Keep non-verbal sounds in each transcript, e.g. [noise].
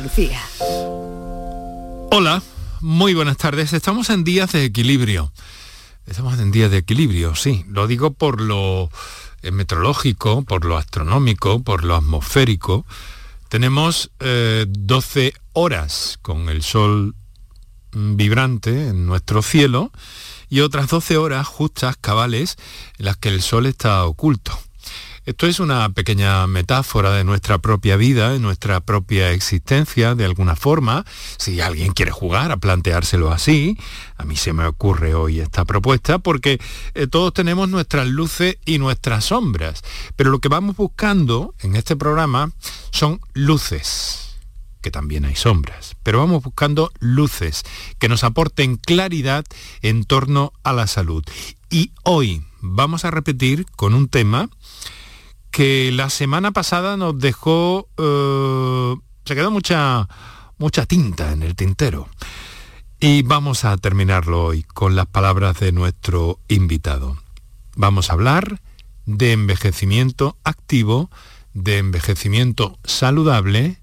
Lucía. Hola, muy buenas tardes. Estamos en días de equilibrio. Estamos en días de equilibrio, sí. Lo digo por lo eh, meteorológico, por lo astronómico, por lo atmosférico. Tenemos 12 eh, horas con el sol vibrante en nuestro cielo y otras 12 horas justas, cabales, en las que el sol está oculto. Esto es una pequeña metáfora de nuestra propia vida, de nuestra propia existencia, de alguna forma. Si alguien quiere jugar a planteárselo así, a mí se me ocurre hoy esta propuesta, porque eh, todos tenemos nuestras luces y nuestras sombras. Pero lo que vamos buscando en este programa son luces que también hay sombras, pero vamos buscando luces que nos aporten claridad en torno a la salud. Y hoy vamos a repetir con un tema que la semana pasada nos dejó, eh, se quedó mucha, mucha tinta en el tintero. Y vamos a terminarlo hoy con las palabras de nuestro invitado. Vamos a hablar de envejecimiento activo, de envejecimiento saludable,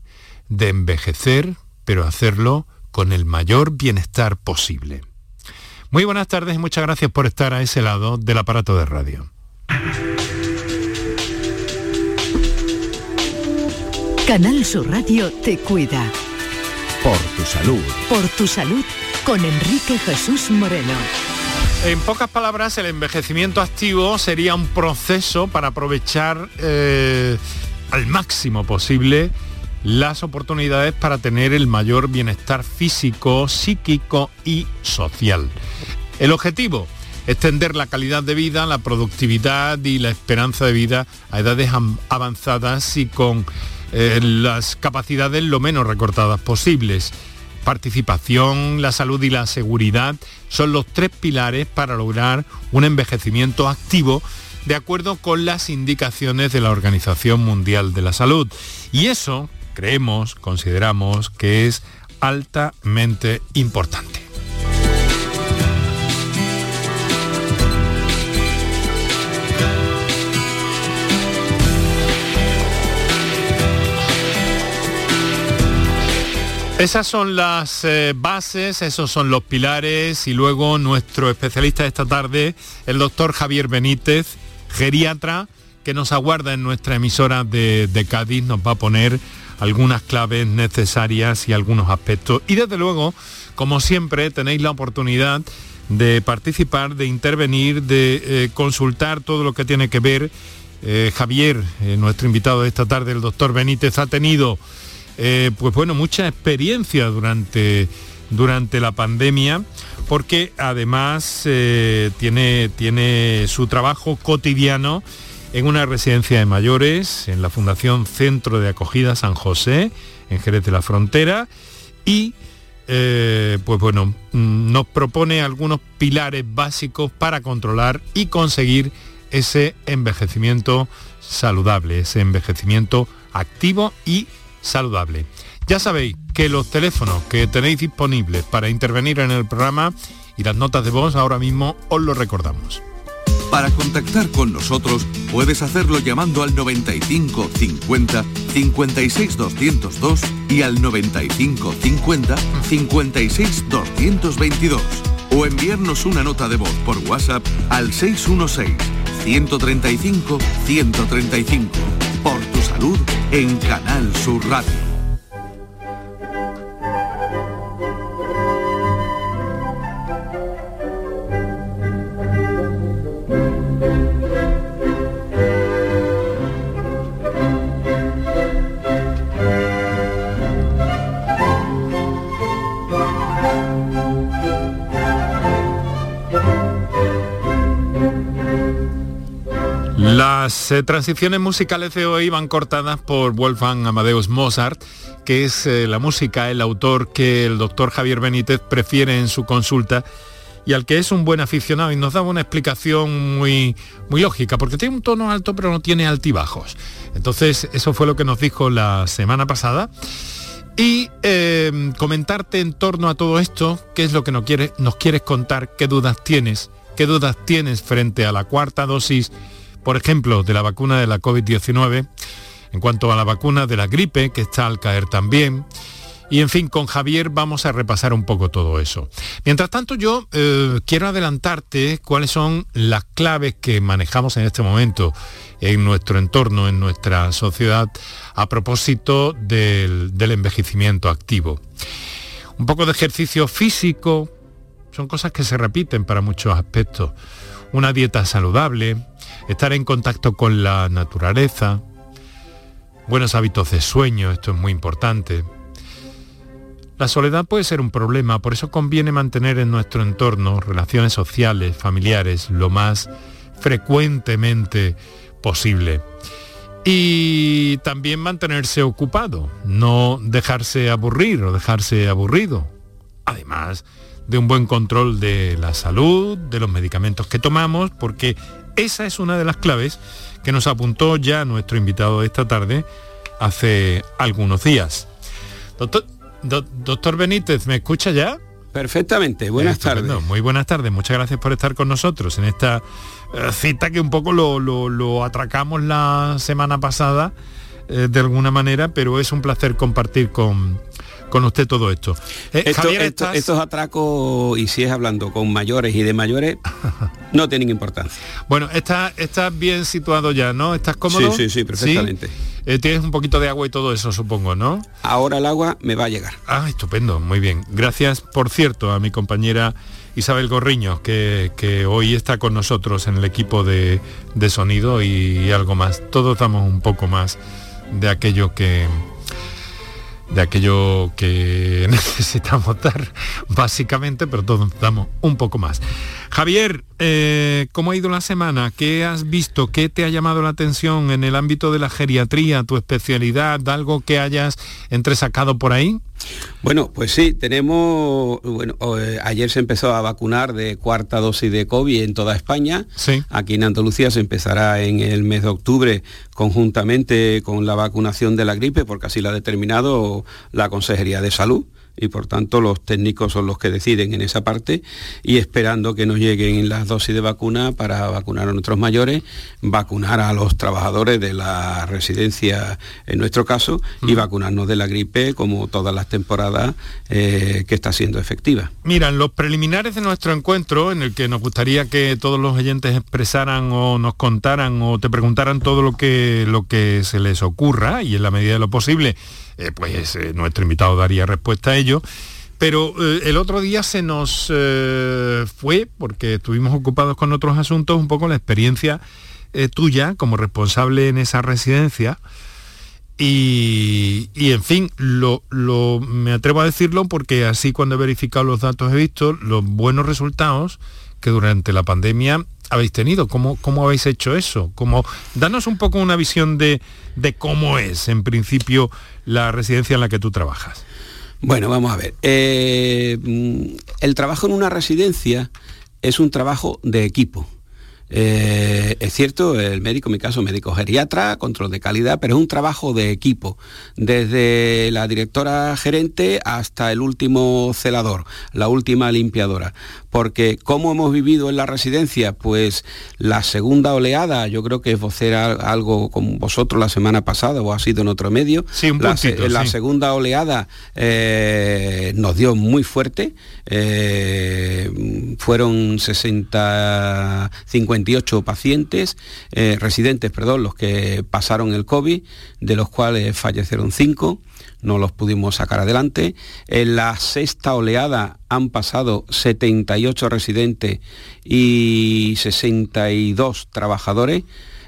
de envejecer, pero hacerlo con el mayor bienestar posible. Muy buenas tardes y muchas gracias por estar a ese lado del aparato de radio. Canal Sur Radio te cuida. Por tu salud. Por tu salud con Enrique Jesús Moreno. En pocas palabras, el envejecimiento activo sería un proceso para aprovechar eh, al máximo posible las oportunidades para tener el mayor bienestar físico, psíquico y social. El objetivo, extender la calidad de vida, la productividad y la esperanza de vida a edades avanzadas y con eh, las capacidades lo menos recortadas posibles. Participación, la salud y la seguridad son los tres pilares para lograr un envejecimiento activo de acuerdo con las indicaciones de la Organización Mundial de la Salud. Y eso, creemos, consideramos que es altamente importante. Esas son las eh, bases, esos son los pilares y luego nuestro especialista de esta tarde, el doctor Javier Benítez, geriatra, que nos aguarda en nuestra emisora de, Cádiz, nos va a poner algunas claves necesarias y algunos aspectos. Y desde luego, como siempre, tenéis la oportunidad de participar, de intervenir, de eh, consultar todo lo que tiene que ver. Eh, Javier, nuestro invitado de esta tarde, el doctor Benítez, ha tenido eh, pues bueno, mucha experiencia durante, durante la pandemia, porque además eh, tiene, tiene su trabajo cotidiano en una residencia de mayores, en la Fundación Centro de Acogida San José, en Jerez de la Frontera, y eh, pues bueno, mm, nos propone algunos pilares básicos para controlar y conseguir ese envejecimiento saludable, ese envejecimiento activo y saludable. Ya sabéis que los teléfonos que tenéis disponibles para intervenir en el programa y las notas de voz ahora mismo os lo recordamos. Para contactar con nosotros puedes hacerlo llamando al 95 50 56 202 y al 95 50 56 222 o enviarnos una nota de voz por WhatsApp al 616 135 135 por tu salud en Canal Sur Radio. Las eh, transiciones musicales de hoy van cortadas por Wolfgang Amadeus Mozart, que es eh, la música, el autor que el doctor Javier Benítez prefiere en su consulta y al que es un buen aficionado y nos daba una explicación muy, muy lógica, porque tiene un tono alto pero no tiene altibajos. Entonces eso fue lo que nos dijo la semana pasada. Y em, comentarte en torno a todo esto, qué es lo que nos, nos quieres contar, qué dudas tienes, qué dudas tienes frente a la cuarta dosis por ejemplo, de la vacuna de la COVID-19, en cuanto a la vacuna de la gripe, que está al caer también, Y en fin, con Javier vamos a repasar un poco todo eso. Mientras tanto, yo eh, quiero adelantarte cuáles son las claves que manejamos en este momento en nuestro entorno, en nuestra sociedad, a propósito del, del envejecimiento activo. Un poco de ejercicio físico, son cosas que se repiten para muchos aspectos. Una dieta saludable, estar en contacto con la naturaleza, buenos hábitos de sueño, esto es muy importante, la soledad puede ser un problema, por eso conviene mantener en nuestro entorno relaciones sociales, familiares, lo más frecuentemente posible. Y también mantenerse ocupado, no dejarse aburrir o dejarse aburrido. Además de un buen control de la salud, de los medicamentos que tomamos, porque esa es una de las claves que nos apuntó ya nuestro invitado de esta tarde hace algunos días. Doctor, doctor Benítez, ¿me escucha ya? Perfectamente, buenas tardes. Muy buenas tardes, muchas gracias por estar con nosotros en esta eh, cita que un poco lo, atracamos la semana pasada eh, de alguna manera, pero es un placer compartir con, con usted todo esto. Eh, estos atracos, y si es hablando con mayores y de mayores, [laughs] no tienen importancia. Bueno, estás está bien situado ya, ¿no? ¿Estás cómodo? Sí, sí, sí, perfectamente. Eh, tienes un poquito de agua y todo eso, supongo, ¿no? Ahora el agua me va a llegar. Ah, estupendo, muy bien. Gracias, por cierto, a mi compañera Isabel Gorriño, que, hoy está con nosotros en el equipo de, sonido y, algo más. Todos damos un poco más de aquello que, de aquello que [laughs] necesitamos dar, básicamente, pero todos damos un poco más. Javier, eh, ¿cómo ha ido la semana? ¿Qué has visto? ¿Qué te ha llamado la atención en el ámbito de la geriatría, tu especialidad, algo que hayas entresacado por ahí? Bueno, pues sí, tenemos, bueno, eh, ayer se empezó a vacunar de cuarta dosis de COVID en toda España. Sí. Aquí en Andalucía se empezará en el mes de octubre conjuntamente con la vacunación de la gripe, porque así la ha determinado la Consejería de Salud y por tanto los técnicos son los que deciden en esa parte y esperando que nos lleguen las dosis de vacuna para vacunar a nuestros mayores, vacunar a los trabajadores de la residencia en nuestro caso y vacunarnos de la gripe como todas las temporadas eh, que está siendo efectiva. Mira, en los preliminares de nuestro encuentro en el que nos gustaría que todos los oyentes expresaran o nos contaran o te preguntaran todo lo que, lo que se les ocurra y en la medida de lo posible eh, pues eh, nuestro invitado daría respuesta a ello. Pero eh, el otro día se nos fue, porque estuvimos ocupados con otros asuntos, un poco la experiencia tuya como responsable en esa residencia. Y, en fin, lo, me atrevo a decirlo porque así cuando he verificado los datos he visto los buenos resultados que durante la pandemia habéis tenido? ¿Cómo, cómo habéis hecho eso? ¿Cómo, danos un poco una visión de, de cómo es, en principio, la residencia en la que tú trabajas. Bueno, vamos a ver. Eh, mm, el trabajo en una residencia es un trabajo de equipo. Eh, es cierto, el médico, en mi caso, médico geriatra, control de calidad, pero es un trabajo de equipo, desde la directora gerente hasta el último celador, la última limpiadora porque ¿cómo hemos vivido en la residencia? Pues la segunda oleada, yo creo que es vocer algo con vosotros la semana pasada o ha sido en otro medio. Sí, un la, la segunda oleada eh, nos dio muy fuerte, eh, fueron 60, 58 pacientes, eh, residentes, perdón, los que pasaron el COVID, de los cuales fallecieron 5 no los pudimos sacar adelante. En la sexta oleada han pasado 78 residentes y 62 trabajadores.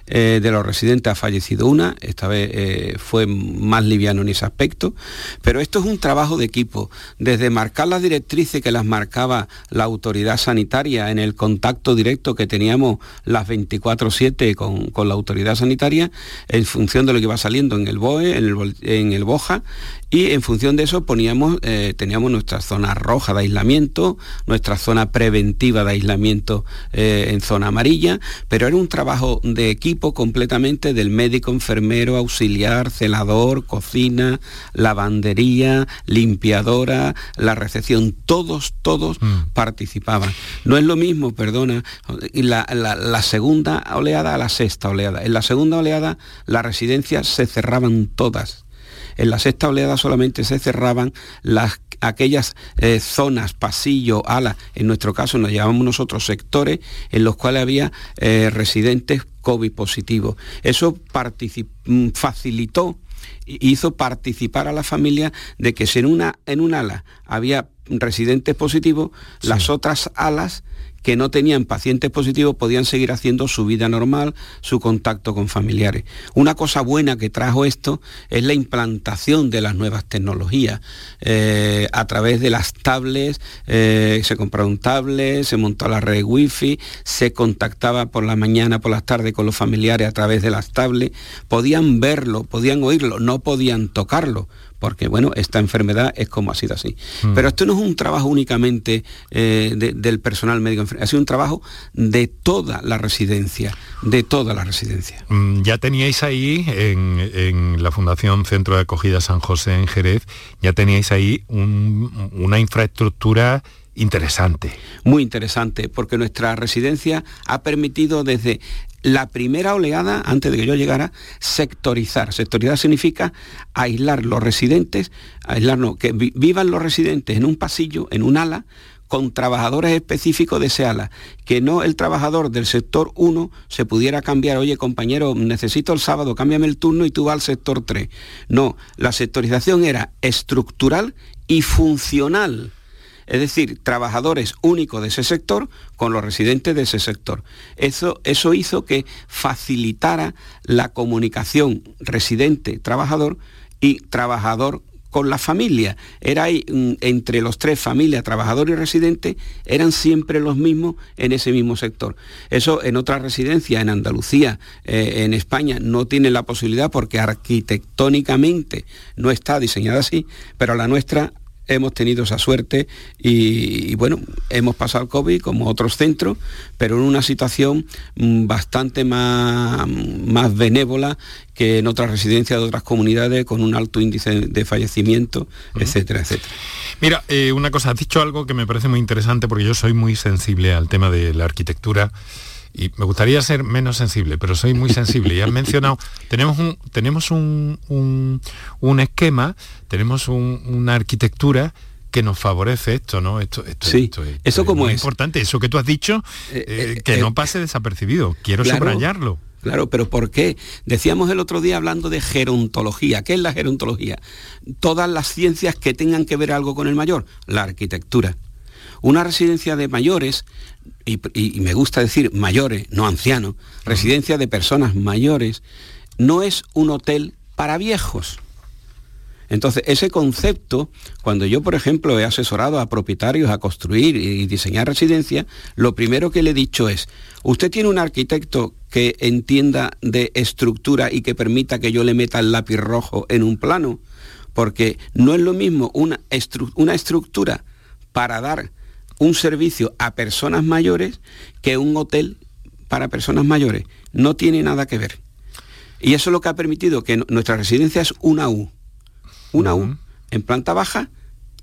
Eh, de los residentes ha fallecido una, esta vez eh, fue más liviano en ese aspecto, pero esto es un trabajo de equipo, desde marcar las directrices que las marcaba la autoridad sanitaria en el contacto directo que teníamos las 24/7 con, la autoridad sanitaria, en función de lo que iba saliendo en el BOE, en el, en el BOJA, y en función de eso poníamos, eh, teníamos nuestra zona roja de aislamiento, nuestra zona preventiva de aislamiento en zona amarilla, pero era un trabajo de equipo completamente del médico, enfermero, auxiliar, celador, cocina, lavandería, limpiadora, la recepción, todos, todos mm. participaban. No es lo mismo, perdona, la, la segunda oleada a la sexta oleada. En la segunda oleada las residencias se cerraban todas En la sexta oleada solamente se cerraban las aquellas eh, zonas, pasillo, ala, en nuestro caso nos llamamos nosotros sectores, en los cuales había eh, residentes COVID positivos. Eso mm, facilitó hizo participar a la familia de que si en una en un ala había residentes positivos, las otras alas que no tenían pacientes positivos podían seguir haciendo su vida normal, su contacto con familiares. Una cosa buena que trajo esto es la implantación de las nuevas tecnologías. Eh, a través de las tablets, eh, se compraron tablets, se montó la red wifi, se contactaba por la mañana, por las tardes con los familiares a través de las tablets, podían verlo, podían oírlo, no podían tocarlo porque bueno, esta enfermedad es como ha sido así. Mm. Pero esto no es un trabajo únicamente eh, del personal médico, ha sido un trabajo de toda la residencia, de toda la residencia. Mm, ya teníais ahí en, la Fundación Centro de Acogida San José en Jerez, ya teníais ahí una infraestructura interesante. Muy interesante, porque nuestra residencia ha permitido desde la primera oleada, antes de que yo llegara, sectorizar. Sectorizar significa aislar los residentes, aislarnos, que vivan los residentes en un pasillo, en un ala, con trabajadores específicos de ese ala, que no el trabajador del sector 1 se pudiera cambiar, oye compañero, necesito el sábado, cámbiame el turno y tú vas al sector 3. No, la sectorización era estructural y funcional es decir, trabajadores únicos de ese sector con los residentes de ese sector. Eso, eso hizo que facilitara la comunicación residente-trabajador y trabajador con la familia. Era ahí, mm, entre los tres, familia, trabajador y residente, eran siempre los mismos en ese mismo sector. Eso en otras residencias, en Andalucía, eh, en España, no tiene la posibilidad porque arquitectónicamente no está diseñada así, pero la nuestra hemos tenido esa suerte y, bueno, hemos pasado el COVID como otros centros, pero en una situación mm, bastante más, más benévola que en otras residencias de otras comunidades con un alto índice de fallecimiento, etcétera, etcétera. Mira, eh, una cosa, has dicho algo que me parece muy interesante porque yo soy muy sensible al tema de la arquitectura y me gustaría ser menos sensible, pero soy muy sensible. Y has [laughs] mencionado, tenemos un, tenemos un, un, esquema, tenemos una arquitectura que nos favorece esto, ¿no? Esto, esto, sí, eso como es, importante, eso que tú has dicho, eh, eh, que no pase desapercibido. Quiero subrayarlo. Claro, pero ¿por qué? Decíamos el otro día hablando de gerontología. ¿Qué es la gerontología? Todas las ciencias que tengan que ver algo con el mayor. La arquitectura. Una residencia de mayores, y, me gusta decir mayores, no ancianos, residencia de personas mayores, no es un hotel para viejos. Entonces, ese concepto, cuando yo, por ejemplo, he asesorado a propietarios a construir y diseñar residencias, lo primero que le he dicho es, usted tiene un arquitecto que entienda de estructura y que permita que yo le meta el lápiz rojo en un plano, porque no es lo mismo una, una estructura para dar un servicio a personas mayores que un hotel para personas mayores. No tiene nada que ver. Y eso es lo que ha permitido que nuestra residencia es una U. Una U en planta baja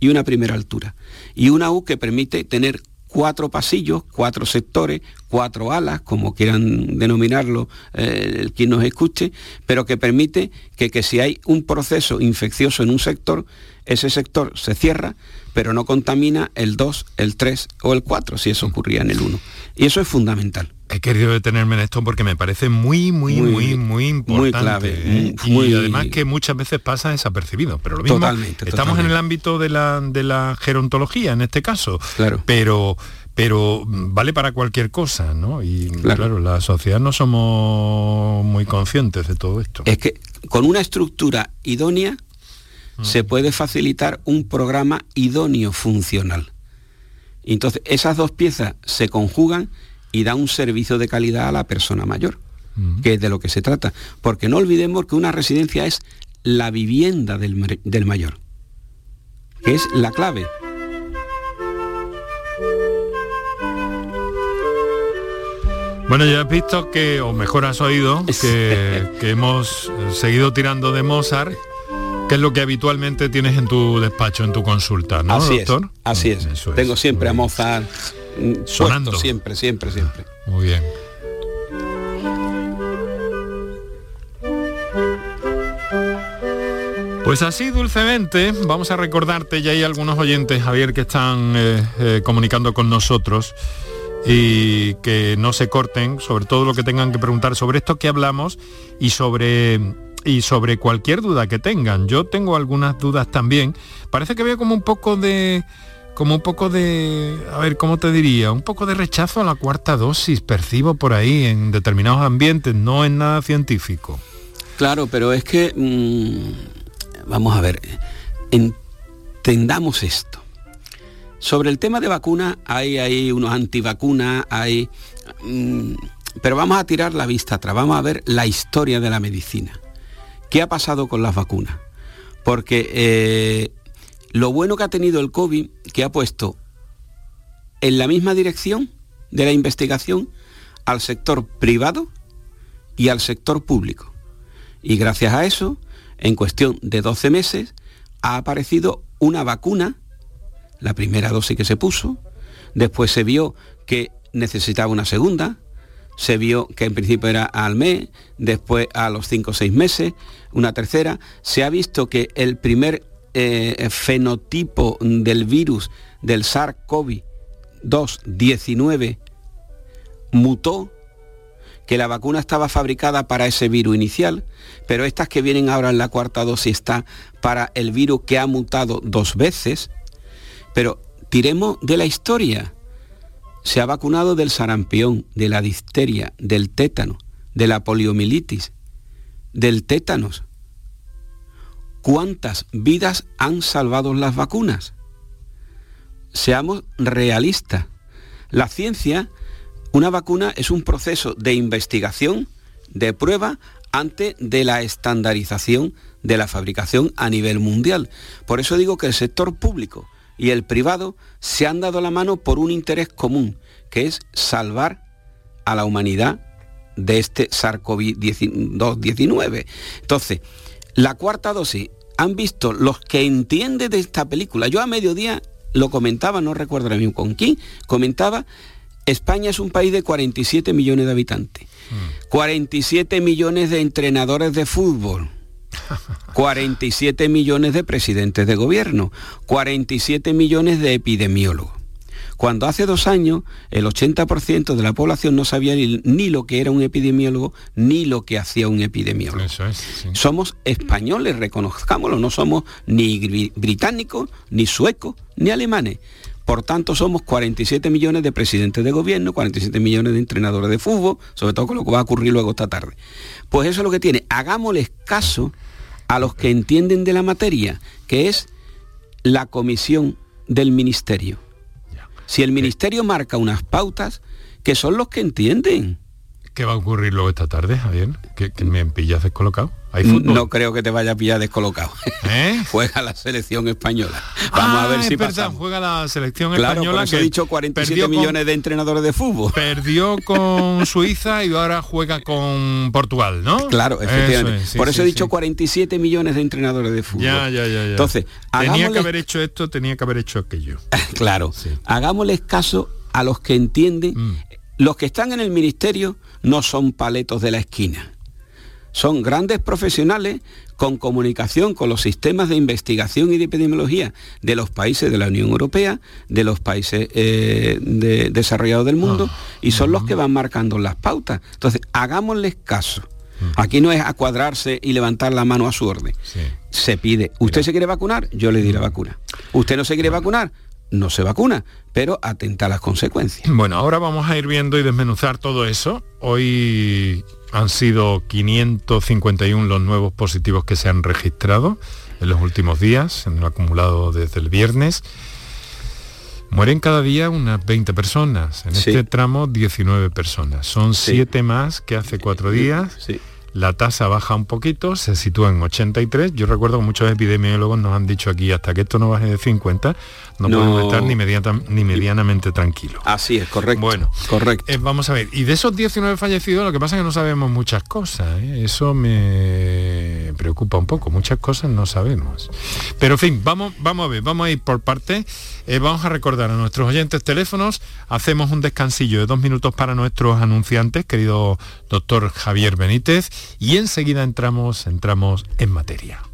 y una primera altura. Y una U que permite tener cuatro pasillos, cuatro sectores, cuatro alas, como quieran denominarlo eh, quien nos escuche, pero que permite que, que si hay un proceso infeccioso en un sector, ese sector se cierra, pero no contamina el 2, el 3 o el 4, si eso ocurría en el 1. Y eso es fundamental. He querido detenerme en esto porque me parece muy, muy, muy, muy, importante. Muy clave. ¿eh? y además que muchas veces pasa desapercibido. Pero lo mismo, totalmente, estamos en el ámbito de la, de la gerontología en este caso. Claro. Pero pero vale para cualquier cosa, ¿no? Y claro. la sociedad no somos muy conscientes de todo esto. Es que con una estructura idónea se puede facilitar un programa idóneo funcional. Entonces, esas dos piezas se conjugan y dan un servicio de calidad a la persona mayor, que es de lo que se trata. Porque no olvidemos que una residencia es la vivienda del, del mayor, que es la clave. Bueno, ya has visto que, o mejor has oído, que, que hemos seguido tirando de Mozart ¿Qué es lo que habitualmente tienes en tu despacho, en tu consulta, ¿no, así doctor? Es, así es. Tengo siempre a Mozart mm, sonando. Siempre, siempre, siempre. Muy bien. Pues así dulcemente vamos a recordarte, ya hay algunos oyentes, Javier, que están eh, eh, comunicando con nosotros y que no se corten sobre todo lo que tengan que preguntar sobre esto que hablamos y sobre y sobre cualquier duda que tengan. Yo tengo algunas dudas también. Parece que veo como un poco de como un poco de, a ver, ¿cómo te diría? Un poco de rechazo a la cuarta dosis, percibo por ahí en determinados ambientes, no en nada científico. Claro, pero es que mm, vamos a ver, entendamos esto. Sobre el tema de vacuna hay, hay unos antivacunas, hay... Pero vamos a tirar la vista atrás, vamos a ver la historia de la medicina. ¿Qué ha pasado con las vacunas? Porque eh, lo bueno que ha tenido el COVID, que ha puesto en la misma dirección de la investigación al sector privado y al sector público. Y gracias a eso en cuestión de 12 meses ha aparecido una vacuna, la primera dosis que se puso, después se vio que necesitaba una segunda, se vio que en principio era al mes, después a los 5 o 6 meses, una tercera, se ha visto que el primer eh, fenotipo del virus del SARS-CoV-2-19 mutó que la vacuna estaba fabricada para ese virus inicial, pero estas que vienen ahora en la cuarta dosis está para el virus que ha mutado dos veces. Pero tiremos de la historia. Se ha vacunado del sarampión, de la difteria, del tétano, de la poliomielitis, del tétanos. ¿Cuántas vidas han salvado las vacunas? Seamos realistas. La ciencia una vacuna es un proceso de investigación, de prueba, antes de la estandarización de la fabricación a nivel mundial. Por eso digo que el sector público y el privado se han dado la mano por un interés común, que es salvar a la humanidad de este SARS-CoV-2-19. Entonces, la cuarta dosis, han visto los que entienden de esta película, yo a mediodía lo comentaba, no recuerdo ahora mismo con quién, comentaba España es un país de 47 millones de habitantes, 47 mm. millones de entrenadores de fútbol, 47 millones de presidentes de gobierno, 47 millones de epidemiólogos. Cuando hace dos años el 80% de la población no sabía ni, lo que era un epidemiólogo ni lo que hacía un epidemiólogo. Somos españoles, reconozcámoslo, no somos ni británicos, ni suecos, ni alemanes. Por tanto, somos 47 millones de presidentes de gobierno, 47 millones de entrenadores de fútbol, sobre todo con lo que va a ocurrir luego esta tarde. Pues eso es lo que tiene. Hagámosles caso a los que entienden de la materia, que es la comisión del ministerio. Si el ministerio marca unas pautas, que son los que entienden. ¿Qué va a ocurrir luego esta tarde, Javier? ¿Que, que me pillas descolocado? No creo que te vaya a pillar descolocado. ¿Eh? [laughs] juega la selección española. Vamos a ver ah, si pasa. Juega la selección española. que he dicho 47 millones de entrenadores de fútbol. Perdió con [laughs] Suiza y ahora juega con Portugal, ¿no? Claro, efectivamente. por eso he dicho 47 millones de entrenadores de fútbol. Ya, ya, ya. Entonces, tenía que haber hecho esto, tenía que haber hecho aquello. [laughs] claro. Hagámosles caso a los que entienden. Mm. Los que están en el ministerio no son paletos de la esquina son grandes profesionales con comunicación con los sistemas de investigación y de epidemiología de los países de la Unión Europea, de los países eh, desarrollados del mundo, ah, y son los que van marcando las pautas. Entonces, hagámosles caso. Aquí no es a cuadrarse y levantar la mano a su orden. Se pide, ¿usted se quiere vacunar? Yo le diré vacuna. ¿Usted no se quiere vacunar? No se vacuna, pero atenta a las consecuencias. Bueno, ahora vamos a ir viendo y desmenuzar todo eso. Hoy han sido 551 los nuevos positivos que se han registrado en los últimos días, en el acumulado desde el viernes. Mueren cada día unas 20 personas, en este tramo 19 personas. Son 7 más que hace cuatro días. Sí la tasa baja un poquito, se sitúa en 83. Yo recuerdo que muchos epidemiólogos nos han dicho aquí, hasta que esto no baje de 50, no, podemos estar ni, ni medianamente tranquilos. Así es, correcto. Bueno, correcto. Eh, vamos a ver, y de esos 19 fallecidos, lo que pasa es que no sabemos muchas cosas. ¿eh? Eso me preocupa un poco, muchas cosas no sabemos. Pero en fin, vamos, vamos a ver, vamos a ir por parte. Eh, vamos a recordar a nuestros oyentes teléfonos, hacemos un descansillo de dos minutos para nuestros anunciantes, querido doctor Javier Benítez y enseguida entramos, entramos en materia.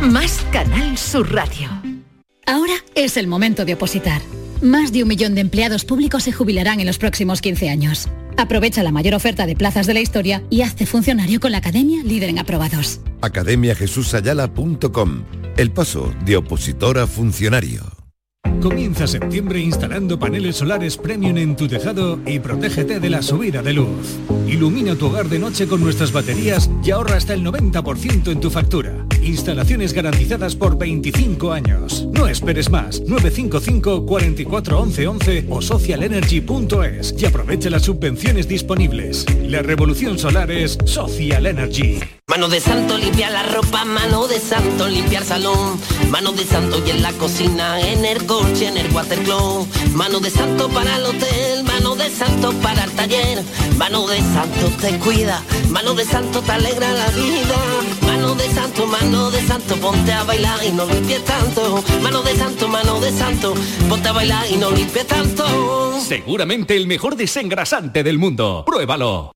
Más Canal Sur Radio. Ahora es el momento de opositar. Más de un millón de empleados públicos se jubilarán en los próximos 15 años. Aprovecha la mayor oferta de plazas de la historia y hazte funcionario con la Academia Líder en Aprobados. academiajesusayala.com El paso de opositor a funcionario. Comienza septiembre instalando paneles solares premium en tu tejado y protégete de la subida de luz. Ilumina tu hogar de noche con nuestras baterías y ahorra hasta el 90% en tu factura. Instalaciones garantizadas por 25 años. No esperes más. 955 44 11 11 o socialenergy.es y aprovecha las subvenciones disponibles. La revolución solar es Social Energy. Mano de santo limpia la ropa, mano de santo limpiar salón, mano de santo y en la cocina, en el coche, en el watercloak, mano de santo para el hotel, mano de santo para el taller, mano de santo te cuida, mano de santo te alegra la vida, mano de santo, mano de santo, ponte a bailar y no limpies tanto, mano de santo, mano de santo, ponte a bailar y no limpies tanto. Seguramente el mejor desengrasante del mundo. Pruébalo.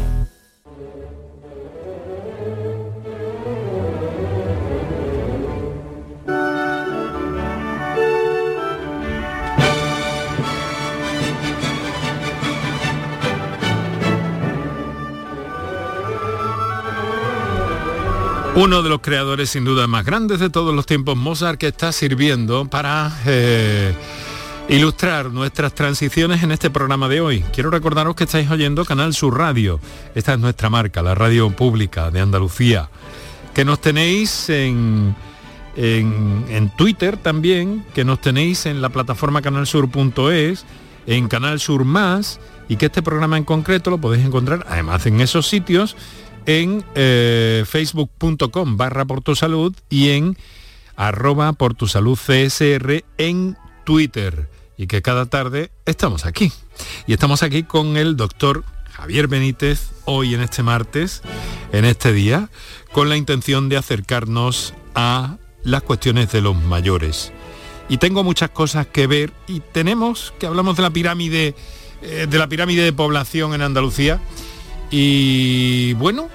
Uno de los creadores sin duda más grandes de todos los tiempos, Mozart, que está sirviendo para eh, ilustrar nuestras transiciones en este programa de hoy. Quiero recordaros que estáis oyendo Canal Sur Radio. Esta es nuestra marca, la radio pública de Andalucía. Que nos tenéis en, en, en Twitter también, que nos tenéis en la plataforma canalsur.es, en Canal Sur Más, y que este programa en concreto lo podéis encontrar, además en esos sitios, en eh, facebook.com barra por y en arroba por tu salud en Twitter. Y que cada tarde estamos aquí. Y estamos aquí con el doctor Javier Benítez, hoy en este martes, en este día, con la intención de acercarnos a las cuestiones de los mayores. Y tengo muchas cosas que ver y tenemos que hablamos de la pirámide, eh, de la pirámide de población en Andalucía y bueno,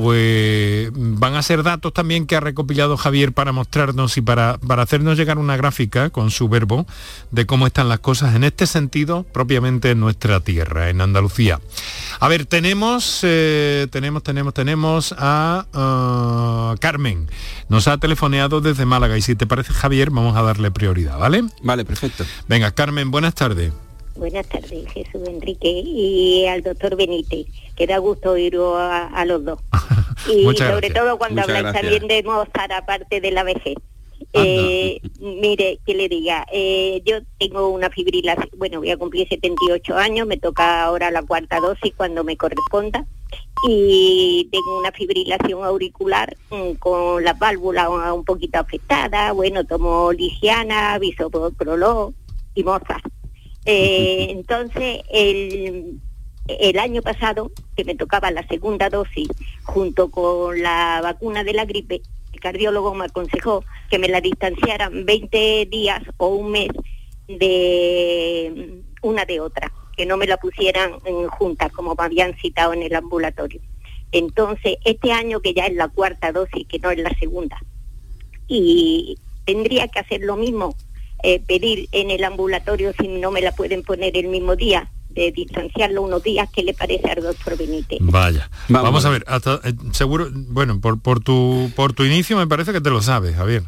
pues van a ser datos también que ha recopilado Javier para mostrarnos y para, para hacernos llegar una gráfica con su verbo de cómo están las cosas en este sentido propiamente en nuestra tierra, en Andalucía. A ver, tenemos, eh, tenemos, tenemos, tenemos a ah, Carmen. Nos ha telefoneado desde Málaga y si te parece Javier, vamos a darle prioridad, ¿vale? Vale, perfecto. Venga, Carmen, buenas tardes. Buenas tardes, Jesús Enrique y al doctor Benítez, que da gusto oír a, los dos. [laughs] Y sobre todo cuando habláis también de Mozart, aparte de la vejez. Eh, mire, que le diga, eh, yo tengo una fibrilación, bueno, voy a cumplir 78 años, me toca ahora la cuarta dosis cuando me corresponda y tengo una fibrilación auricular mm, con las válvulas un poquito afectadas, bueno, tomo lisiana, bisoprolol y Mozart eh, entonces, el, el año pasado, que me tocaba la segunda dosis, junto con la vacuna de la gripe, el cardiólogo me aconsejó que me la distanciaran 20 días o un mes de una de otra, que no me la pusieran juntas como me habían citado en el ambulatorio. Entonces, este año que ya es la cuarta dosis, que no es la segunda, y tendría que hacer lo mismo eh, pedir en el ambulatorio si no me la pueden poner el mismo día de distanciarlo unos días, ¿qué le parece al doctor Benítez? Vaya, vamos, a ver, eh, seguro, bueno, por, por, tu, por tu inicio me parece que te lo sabes, Javier.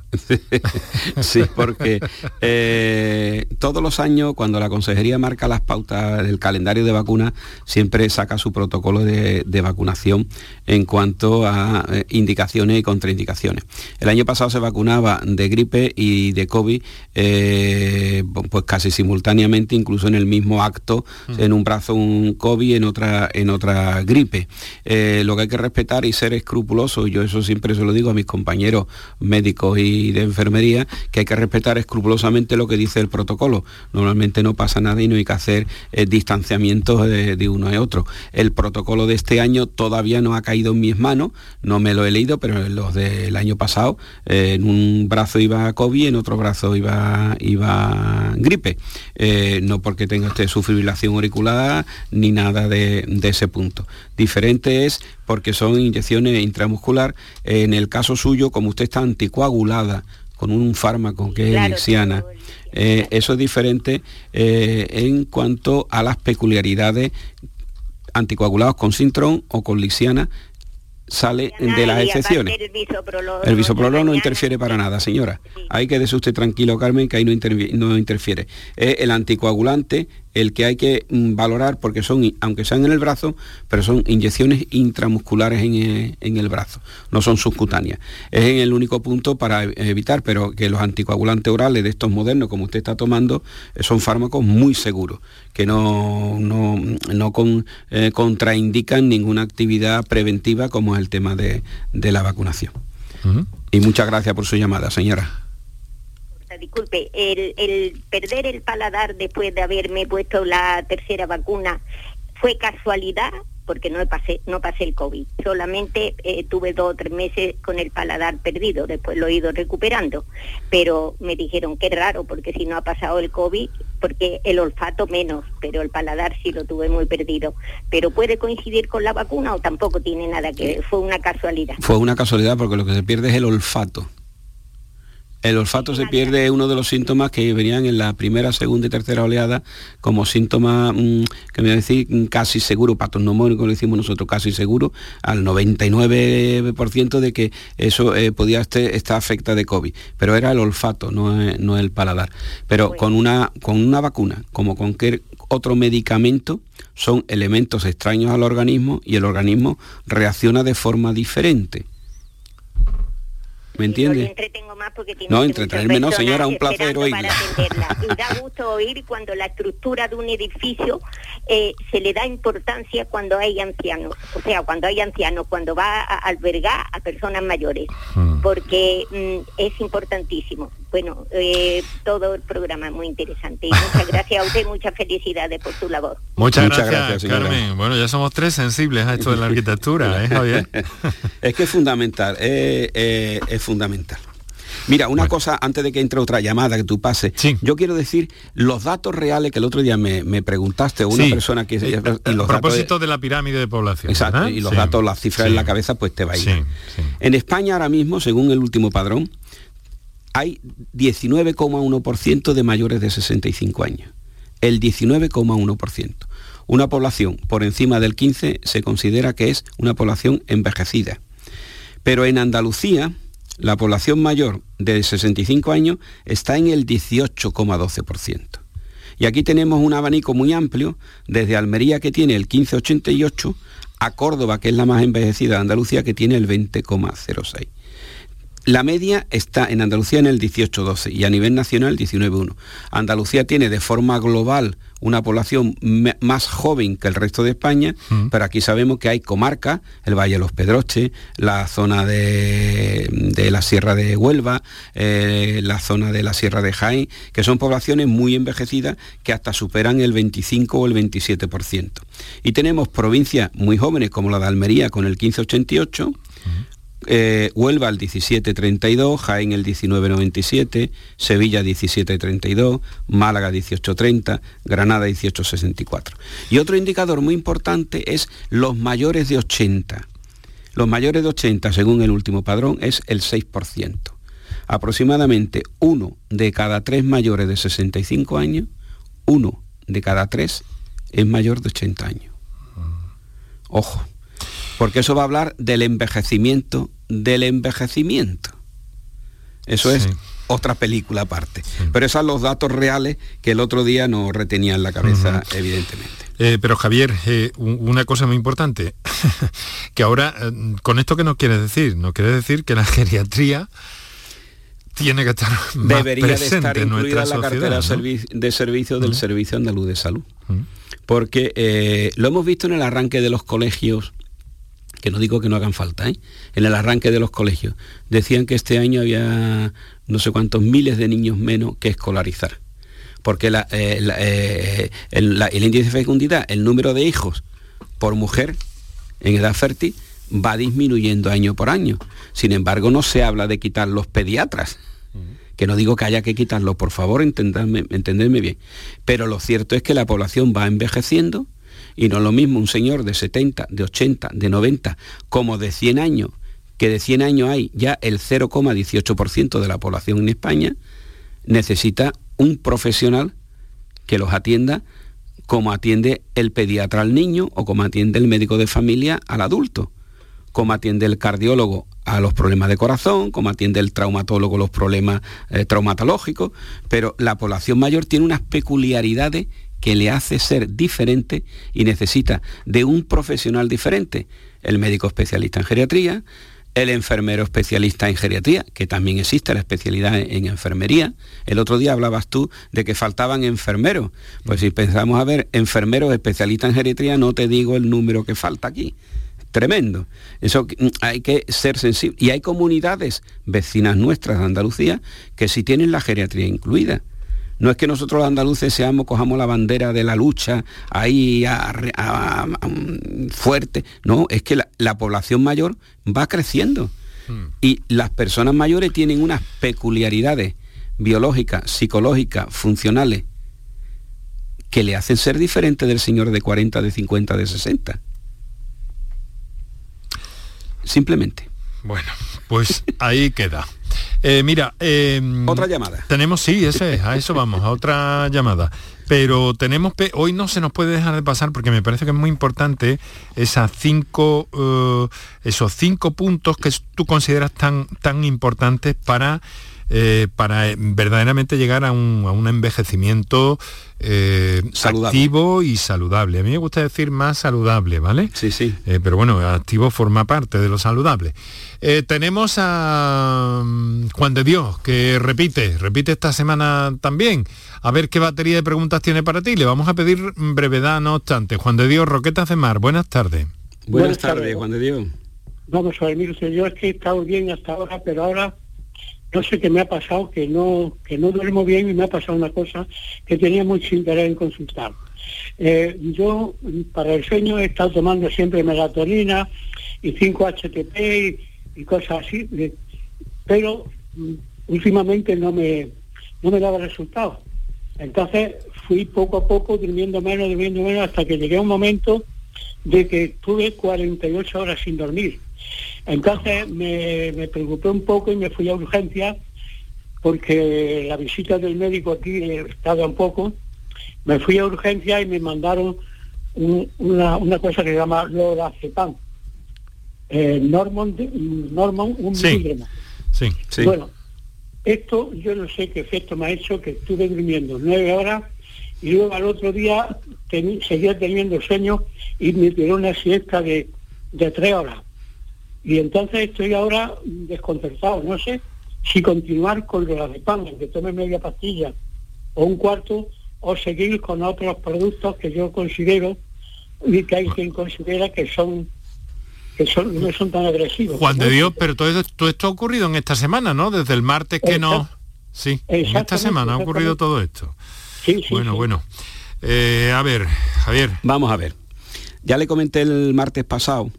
[laughs] sí, porque eh, todos los años cuando la consejería marca las pautas del calendario de vacunas, siempre saca su protocolo de, vacunación en cuanto a eh, indicaciones y contraindicaciones. El año pasado se vacunaba de gripe y de COVID, pues casi simultáneamente, incluso en el mismo acto en un brazo un COVID, en otra, en otra gripe. Eh, lo que hay que respetar y ser escrupuloso, yo eso siempre se lo digo a mis compañeros médicos y de enfermería, que hay que respetar escrupulosamente lo que dice el protocolo. Normalmente no pasa nada y no hay que hacer eh, distanciamientos de, uno a otro. El protocolo de este año todavía no ha caído en mis manos, no me lo he leído, pero los del año pasado, eh, en un brazo iba COVID, en otro brazo iba, iba gripe. no porque tenga este su fibrilación ni nada de, ese punto. Diferente es porque son inyecciones intramuscular. En el caso suyo, como usted está anticoagulada con un fármaco que es lixiana, eh, eso es diferente eh, en cuanto a las peculiaridades anticoagulados con Sintron o con lixiana sale de las excepciones. El bisoprolol no interfiere para nada, señora. Hay que decir usted tranquilo, Carmen, que ahí no, no interfiere. Es el anticoagulante el que hay que mm, valorar porque son, aunque sean en el brazo, pero son inyecciones intramusculares eh, en, el brazo, no son subcutáneas. Es en el único punto para evitar, pero que los anticoagulantes orales de estos modernos, como usted está tomando, eh, son fármacos muy seguros, que no, no, con, eh, contraindican ninguna actividad preventiva como es el tema de, la vacunación. Y muchas gracias por su llamada, señora disculpe, el, perder el paladar después de haberme puesto la tercera vacuna fue casualidad porque no pasé, no pasé el COVID. Solamente eh, tuve dos o tres meses con el paladar perdido, después lo he ido recuperando. Pero me dijeron que raro, porque si no ha pasado el COVID, porque el olfato menos, pero el paladar sí lo tuve muy perdido. Pero puede coincidir con la vacuna o tampoco tiene nada que ver, fue una casualidad. Fue una casualidad porque lo que se pierde es el olfato. El olfato se pierde, uno de los síntomas que venían en la primera, segunda y tercera oleada como síntoma, mm, que me voy a decir, casi seguro, patonnomónico lo decimos nosotros, casi seguro, al 99% de que eso eh, podía estar, afecta de COVID. Pero era el olfato, no, no el paladar. Pero con, una, con una vacuna, como con cualquier otro medicamento, son elementos extraños al organismo y el organismo reacciona de forma diferente. ¿Me entiende? no, entretenerme no, señora, un placer oírla. y da [laughs] gusto oír cuando la estructura de un edificio eh, se le da importancia cuando hay ancianos, o sea, cuando hay ancianos, cuando va a albergar a personas mayores, hmm. porque mm, es importantísimo. Bueno, eh, todo el programa es muy interesante y muchas gracias a usted, muchas felicidades por su labor. Muchas, gracias, Carmen. Bueno, ya somos tres sensibles a esto de la arquitectura, ¿eh, Javier? [laughs] es que es fundamental, es fundamental. Mira, una cosa antes de que entre otra llamada que tú pases. Yo quiero decir los datos reales que el otro día me, preguntaste, una persona que... Eh, y los a propósito de, la pirámide de población. Exacto, y los datos, las cifras en la cabeza, pues te va a ir. En España ahora mismo, según el último padrón, hay 19,1% de mayores de 65 años. El 19,1%. Una población por encima del 15 se considera que es una población envejecida. Pero en Andalucía, la población mayor de 65 años está en el 18,12%. Y aquí tenemos un abanico muy amplio, desde Almería que tiene el 15,88 a Córdoba, que es la más envejecida de Andalucía, que tiene el 20,06. La media está en Andalucía en el 18-12 y a nivel nacional 19-1. Andalucía tiene de forma global una población más joven que el resto de España, mm. pero aquí sabemos que hay comarcas, el Valle de los Pedroches, la zona de, la Sierra de Huelva, eh, la zona de la Sierra de Jaén, que son poblaciones muy envejecidas que hasta superan el 25 o el 27%. Y tenemos provincias muy jóvenes como la de Almería con el 1588, eh, Huelva el 1732, Jaén el 1997, Sevilla 1732, Málaga 1830, Granada 1864. Y otro indicador muy importante es los mayores de 80. Los mayores de 80, según el último padrón, es el 6%. Aproximadamente uno de cada tres mayores de 65 años, uno de cada tres es mayor de 80 años. Ojo, porque eso va a hablar del envejecimiento del envejecimiento. Eso es otra película aparte. Pero esos son los datos reales que el otro día no retenía en la cabeza, evidentemente. Eh, pero Javier, eh, una cosa muy importante, [laughs] que ahora, eh, con esto que nos quieres decir, no quiere decir que la geriatría tiene que estar más Debería de estar incluida en la cartera de servicio del Servicio Andaluz de Salud. Porque lo hemos visto en el arranque de los colegios que no digo que no hagan falta, ¿eh? en el arranque de los colegios. Decían que este año había no sé cuántos miles de niños menos que escolarizar, porque eh, eh, el, índice de fecundidad, el número de hijos por mujer en edad fértil, va disminuyendo año por año. Sin embargo, no se habla de quitar los pediatras, que no digo que haya que quitarlo, por favor, entenderme, entenderme bien. Pero lo cierto es que la población va envejeciendo, y no es lo mismo un señor de 70, de 80, de 90, como de 100 años, que de 100 años hay ya el 0,18% de la población en España, necesita un profesional que los atienda como atiende el pediatra al niño o como atiende el médico de familia al adulto, como atiende el cardiólogo a los problemas de corazón, como atiende el traumatólogo los problemas eh, traumatológicos, pero la población mayor tiene unas peculiaridades que le hace ser diferente y necesita de un profesional diferente, el médico especialista en geriatría, el enfermero especialista en geriatría, que también existe la especialidad en, enfermería. El otro día hablabas tú de que faltaban enfermeros. Pues si pensamos a ver enfermeros especialistas en geriatría, no te digo el número que falta aquí. Tremendo. Eso mm, hay que ser sensible. Y hay comunidades vecinas nuestras de Andalucía que sí tienen la geriatría incluida. No es que nosotros los andaluces seamos, cojamos la bandera de la lucha ahí fuerte, no, es que la, población mayor va creciendo hmm. y las personas mayores tienen unas peculiaridades biológicas, psicológicas, funcionales, que le hacen ser diferente del señor de 40, de 50, de 60. Simplemente. Bueno, pues ahí queda. Eh, mira, em, otra llamada. Tenemos, sí, ese a eso vamos, a otra llamada. Pero tenemos, hoy no se nos puede dejar de pasar porque me parece que es muy importante esas cinco, eh, esos cinco puntos que tú consideras tan, tan importantes para eh, para verdaderamente llegar a un, envejecimiento eh, activo y saludable. A mí me gusta decir más saludable, ¿vale? Sí, sí. Eh, pero bueno, activo forma parte de lo saludable. tenemos a mm, Juan de Dios, que repite, repite esta semana también. A ver qué batería de preguntas tiene para ti. Le vamos a pedir brevedad, no obstante. Juan de Dios, Roquetas de Mar, buenas tardes. Buenas, tardes, Juan de Dios. Vamos a ver, mire, yo es que he estado bien hasta ahora, pero ahora no sé qué me ha pasado, que no, que no duermo bien y me ha pasado una cosa que tenía mucho interés en consultar. Eh, yo para el sueño he estado tomando siempre melatonina y 5-HTP y, cosas así, pero mm, últimamente no me, no me daba resultados. Entonces fui poco a poco durmiendo menos, durmiendo menos, hasta que llegué a un momento de que tuve 48 horas sin dormir. Entonces me, me preocupé un poco y me fui a urgencia porque la visita del médico aquí estaba un poco. Me fui a urgencia y me mandaron una, una, cosa que se llama lorazepam. Eh, Norman, Norman, un miligramo. Sí, sí. Bueno, esto yo no sé qué efecto me ha hecho, que estuve durmiendo nueve horas y luego al otro día seguía teniendo sueño y me tiró una siesta de, de tres horas. Y entonces estoy ahora desconcertado, no sé si continuar con lo de pan, que tome media pastilla o un cuarto, o seguir con otros productos que yo considero y que hay quien considera que son que son, no son tan agresivos. Juan de Dios, pero todo esto, todo esto ha ocurrido en esta semana, ¿no? Desde el martes que no... Sí, en esta semana ha ocurrido todo esto. Sí, bueno, bueno. Eh, a ver, Javier. Vamos a ver. Ya le comenté el martes pasado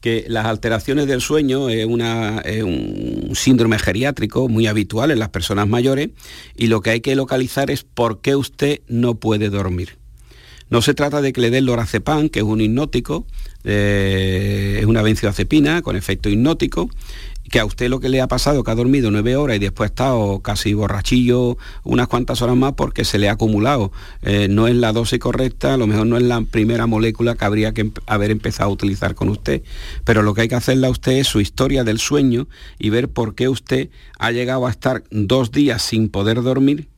que las alteraciones del sueño es, una, un síndrome geriátrico muy habitual en las personas mayores y lo que hay que localizar es por qué usted no puede dormir. No se trata de que le dé el lorazepam, que es un hipnótico, eh, es una benzodiazepina con efecto hipnótico, que a usted lo que le ha pasado, que ha dormido nueve horas y después ha estado casi borrachillo unas cuantas horas más porque se le ha acumulado. Eh, no es la dosis correcta, a lo mejor no es la primera molécula que habría que haber empezado a utilizar con usted, pero lo que hay que hacerle a usted es su historia del sueño y ver por qué usted ha llegado a estar dos días sin poder dormir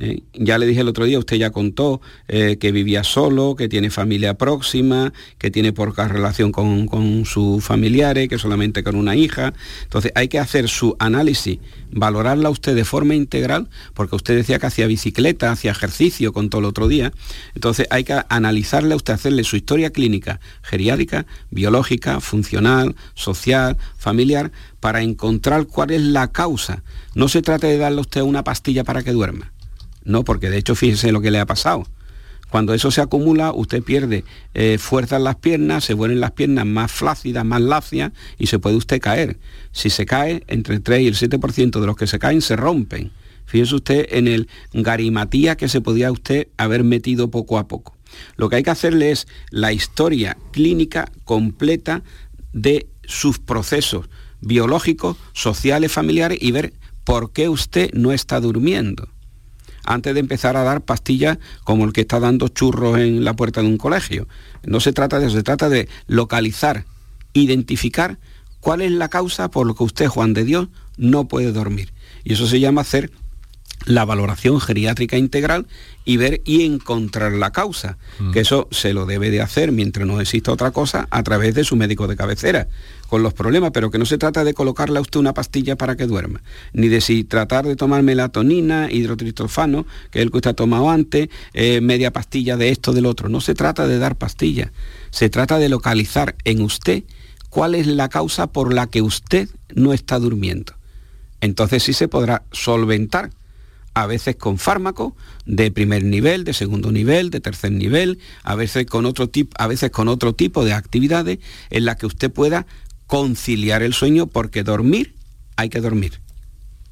¿eh? ya le dije el otro día, usted ya contó eh, que vivía solo, que tiene familia próxima, que tiene poca relación con, con sus familiares, que solamente con una hija. Entonces hay que hacer su análisis, valorarla usted de forma integral, porque usted decía que hacía bicicleta, hacía ejercicio, con todo el otro día. Entonces hay que analizarle a usted, hacerle su historia clínica, geriátrica, biológica, funcional, social, familiar, para encontrar cuál es la causa. No se trata de darle a usted una pastilla para que duerma no, porque de hecho fíjese lo que le ha pasado. Cuando eso se acumula, usted pierde eh, fuerza en las piernas, se vuelven las piernas más flácidas, más lacias y se puede usted caer. Si se cae, entre el 3 y el 7% de los que se caen se rompen. Fíjese usted en el garimatía que se podía usted haber metido poco a poco. Lo que hay que hacerle es la historia clínica completa de sus procesos biológicos, sociales, familiares y ver por qué usted no está durmiendo antes de empezar a dar pastillas como el que está dando churros en la puerta de un colegio. No se trata de eso, se trata de localizar, identificar cuál es la causa por lo que usted, Juan de Dios, no puede dormir. Y eso se llama hacer la valoración geriátrica integral y ver y encontrar la causa, mm. que eso se lo debe de hacer mientras no exista otra cosa a través de su médico de cabecera con los problemas, pero que no se trata de colocarle a usted una pastilla para que duerma, ni de si tratar de tomar melatonina, hidrotriptofano, que es el que usted ha tomado antes, eh, media pastilla de esto, del otro. No se trata de dar pastillas, se trata de localizar en usted cuál es la causa por la que usted no está durmiendo. Entonces sí se podrá solventar a veces con fármacos de primer nivel, de segundo nivel, de tercer nivel, a veces con otro tipo, a veces con otro tipo de actividades en las que usted pueda conciliar el sueño porque dormir hay que dormir.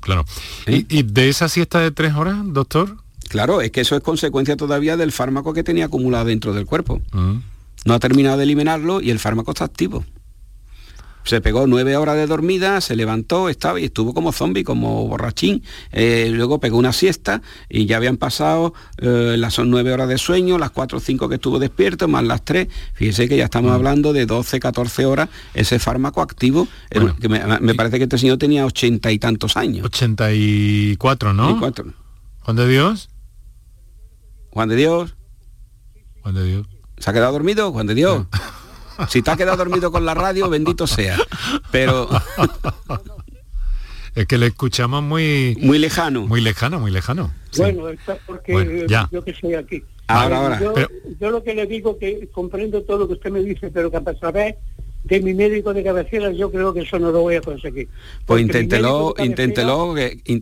Claro. ¿Eh? ¿Y, de esa siesta de tres horas, doctor? Claro, es que eso es consecuencia todavía del fármaco que tenía acumulado dentro del cuerpo. Mm. No ha terminado de eliminarlo y el fármaco está activo se pegó nueve horas de dormida, se levantó, estaba y estuvo como zombie, como borrachín. Eh, luego pegó una siesta y ya habían pasado eh, las nueve horas de sueño, las cuatro o cinco que estuvo despierto, más las tres. Fíjese que ya estamos mm. hablando de 12, 14 horas ese fármaco activo. que me, parece que este señor tenía ochenta y tantos años. 84, ¿no? Juan de Dios. Juan de Dios. Juan de Dios. ¿Se ha quedado dormido? Juan de Dios. [laughs] Si te has quedado dormido con la radio, bendito sea. Pero... Es que le escuchamos muy... Muy lejano. Muy lejano, muy lejano. Bueno, está porque yo que soy aquí. Ahora, ahora. Yo, lo que le digo que comprendo todo lo que usted me dice, pero que a saber de mi médico de cabecera yo creo que eso no lo voy a conseguir. Pues inténtelo, inténtelo,